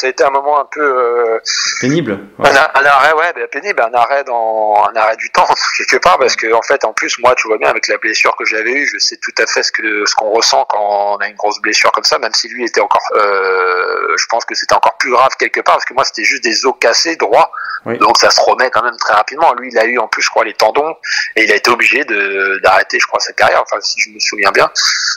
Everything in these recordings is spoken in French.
Ça a été un moment un peu euh, pénible. Ouais. Un, un, arrêt, ouais, ben, pénible, un arrêt dans un arrêt du temps quelque part parce que en fait, en plus, moi, tu vois bien avec la blessure que j'avais eue, je sais tout à fait ce que ce qu'on ressent quand on a une grosse blessure comme ça, même si lui était encore, euh, je pense que c'était encore plus grave quelque part parce que moi, c'était juste des os cassés droits, oui. donc ça se remet quand même très rapidement. Lui, il a eu en plus, je crois, les tendons et il a été obligé de d'arrêter, je crois, sa carrière. Enfin, si je me souviens bien,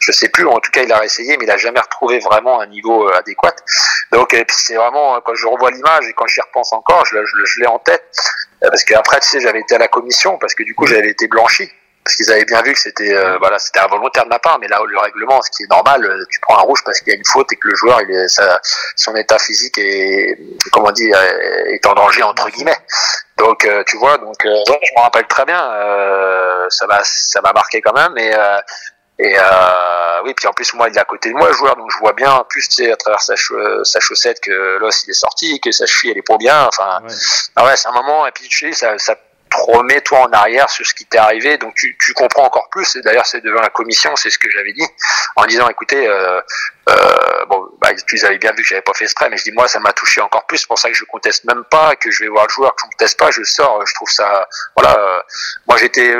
je sais plus. En tout cas, il a réessayé, mais il a jamais retrouvé vraiment un niveau euh, adéquat. Donc, et puis c'est vraiment quand je revois l'image et quand j'y repense encore, je, je, je l'ai en tête. Parce qu'après, tu sais, j'avais été à la commission parce que du coup, j'avais été blanchi. Parce qu'ils avaient bien vu que c'était euh, voilà, c'était involontaire de ma part, mais là le règlement, ce qui est normal, tu prends un rouge parce qu'il y a une faute et que le joueur, il est, ça, son état physique est comment on dit est en danger entre guillemets. Donc euh, tu vois, donc euh, je me rappelle très bien, euh, ça m'a ça m'a marqué quand même. Et et euh, oui, puis en plus moi il est à côté de moi le joueur, donc je vois bien en plus tu sais à travers sa, sa chaussette que l'os il est sorti, que sa cheville elle est pas bien. Enfin, ouais. ah ouais, c'est un moment et puis tu sais ça, ça te remet toi en arrière sur ce qui t'est arrivé, donc tu, tu comprends encore plus. Et d'ailleurs c'est devant la commission, c'est ce que j'avais dit en disant écoutez, euh, euh, bon bah tu avais bien vu que j'avais pas fait exprès, mais je dis moi ça m'a touché encore plus. C'est pour ça que je conteste même pas, que je vais voir le joueur, que je conteste pas, je sors, je trouve ça voilà. Euh, moi j'étais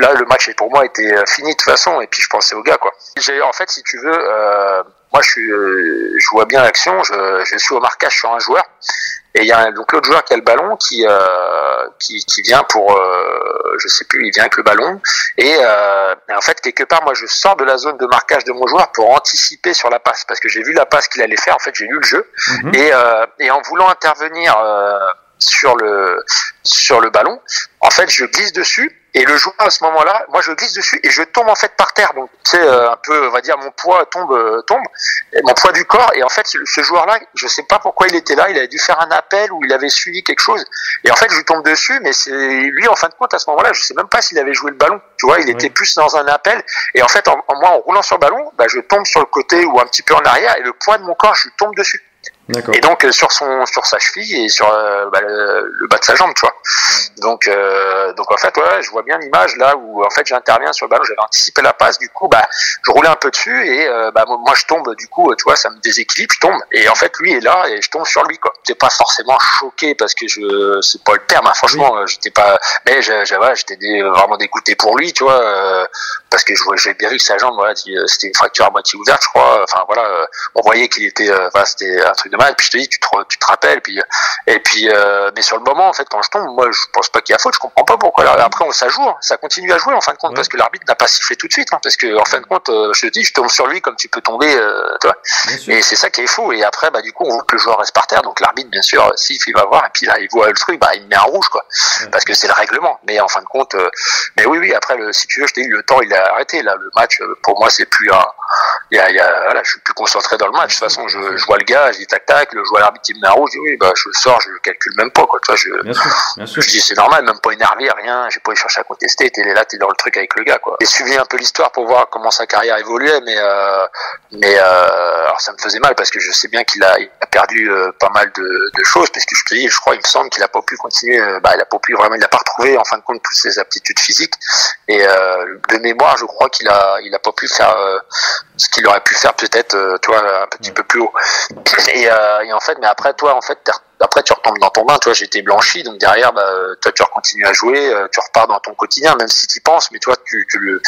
là le match pour moi était fini de toute façon et puis je pensais au gars quoi. J'ai en fait si tu veux euh, moi je suis je vois bien l'action, je, je suis au marquage sur un joueur. Et il y a donc l'autre joueur qui a le ballon qui euh, qui, qui vient pour euh, je sais plus il vient avec le ballon. Et, euh, et, en fait quelque part moi je sors de la zone de marquage de mon joueur pour anticiper sur la passe. Parce que j'ai vu la passe qu'il allait faire. En fait j'ai lu le jeu. Mhm. et euh, et en voulant intervenir euh, sur le sur le ballon en fait je glisse dessus et le joueur à ce moment-là, moi je glisse dessus et je tombe en fait par terre. Donc tu sais euh, un peu, on va dire mon poids tombe, euh, tombe, mon poids du corps. Et en fait ce, joueur-là, je sais pas pourquoi il était là. Il avait dû faire un appel ou il avait suivi quelque chose. Et en fait je lui tombe dessus, mais c'est lui en fin de compte à ce moment-là, je sais même pas s'il avait joué le ballon. Tu vois, il était plus dans un appel. Et en fait en, en- moi en roulant sur le ballon, bah, je tombe sur le côté ou un petit peu en arrière et le poids de mon corps, je lui tombe dessus. Et donc euh, sur son sur sa cheville et sur euh, bah, le, le bas de sa jambe, tu vois. Donc euh, donc en fait ouais, je vois bien l'image là où en fait j'interviens sur le ballon, j'avais anticipé la passe, du coup bah je roulais un peu dessus et euh, bah moi je tombe du coup, tu vois, ça me déséquilibre, je tombe et en fait lui est là et je tombe sur lui quoi. J'étais pas forcément choqué parce que je c'est pas le terme, hein, franchement, euh, j'étais pas mais ouais, j'étais vraiment dégoûté pour lui, tu vois, euh, parce que je j'ai bien vu que sa jambe voilà, c'était une fracture à moitié ouverte, je crois. Enfin voilà, euh, on voyait qu'il était voilà, c'était un truc de puis je te dis tu te, tu te rappelles puis et puis euh, mais sur le moment en fait quand je tombe moi je pense pas qu'il y a faute je comprends pas pourquoi là, après on ça joue hein. ça continue à jouer en fin de compte Ouais. parce que l'arbitre n'a pas sifflé tout de suite hein, parce que en fin de compte euh, je te dis je tombe sur lui comme tu peux tomber euh, tu vois. Bien sûr. et c'est ça qui est fou et après bah du coup on voit que le joueur reste par terre donc l'arbitre bien sûr siffle il va voir et puis là il voit le truc bah il met un rouge quoi Ouais. parce que c'est le règlement mais en fin de compte euh, mais oui oui après le si tu veux je t'ai dit le temps il a arrêté là le match euh, pour moi c'est plus un il y a, il y a, voilà, je suis plus concentré dans le match. De toute façon, je, je vois le gars, je dis tac le joueur l'arbitre il me met un rouge, je dis oui, bah je le sors, je le calcule même pas quoi. Tu vois, je, Bien sûr. Bien sûr. je dis c'est normal, même pas énervé, rien. J'ai pas eu chercher à contester. T'es là, t'es dans le truc avec le gars quoi. J'ai suivi un peu l'histoire pour voir comment sa carrière évoluait, mais euh, mais euh, alors ça me faisait mal parce que je sais bien qu'il a, il a perdu euh, pas mal de, de choses parce que je te dis, je crois, il me semble qu'il a pas pu continuer. euh, bah, il a pas pu vraiment, il a pas retrouvé en fin de compte toutes ses aptitudes physiques et euh, de mémoire, je crois qu'il a, il a pas pu faire euh, ce qu'il aurait pu faire peut-être, euh, tu vois, un petit Ouais. peu plus haut. Et, euh, et en fait, mais après toi, en fait, t'es- après tu retombes dans ton bain. Toi, j'étais blanchi, donc derrière, bah, euh, toi, tu continues à jouer, euh, tu repars dans ton quotidien, même si tu penses. Mais toi, tu, tu le,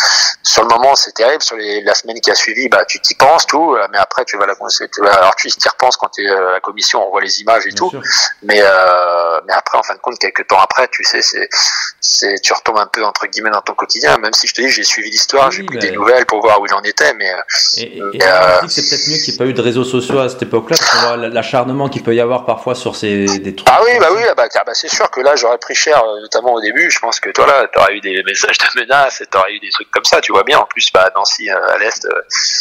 sur le moment, c'est terrible. Sur les, la semaine qui a suivi, bah, tu t'y penses tout. euh, Mais après, tu vas la, tu vas, alors tu y repenses quand tu es à la commission, on voit les images et Bien tout. sûr. Mais euh, mais après, en fin de compte, quelques temps après, tu sais, c'est c'est tu retombes un peu entre guillemets dans ton quotidien. Même si je te dis, j'ai suivi l'histoire, Oui, j'ai pris mais- des nouvelles pour voir où il en était, mais euh, Et, et, Euh, c'est peut-être mieux qu'il n'y ait pas eu de réseaux sociaux à cette époque-là, l'acharnement qu'il peut y avoir parfois sur C'est des trucs. Ah oui, bah oui, bah, bah, c'est sûr que là, j'aurais pris cher, euh, notamment au début. Je pense que toi, là, t'aurais eu des messages de menaces, t'aurais eu des trucs comme ça, tu vois bien. En plus, bah, Nancy, à l'Est.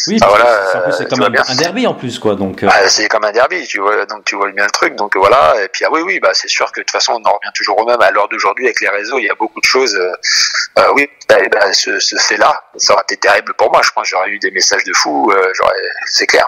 oui, bah, voilà, c'est comme un, un, derby en plus, quoi. Donc, bah, c'est comme un derby, tu vois. Donc, tu vois bien le truc. Donc, voilà. Et puis, ah oui, oui, bah, c'est sûr que de toute façon, on en revient toujours au même. À l'heure d'aujourd'hui, avec les réseaux, il y a beaucoup de choses. Euh, oui, bah, bah, ce, ce fait-là, ça aurait été terrible pour moi. Je pense que j'aurais eu des messages de fou. j'aurais, c'est clair.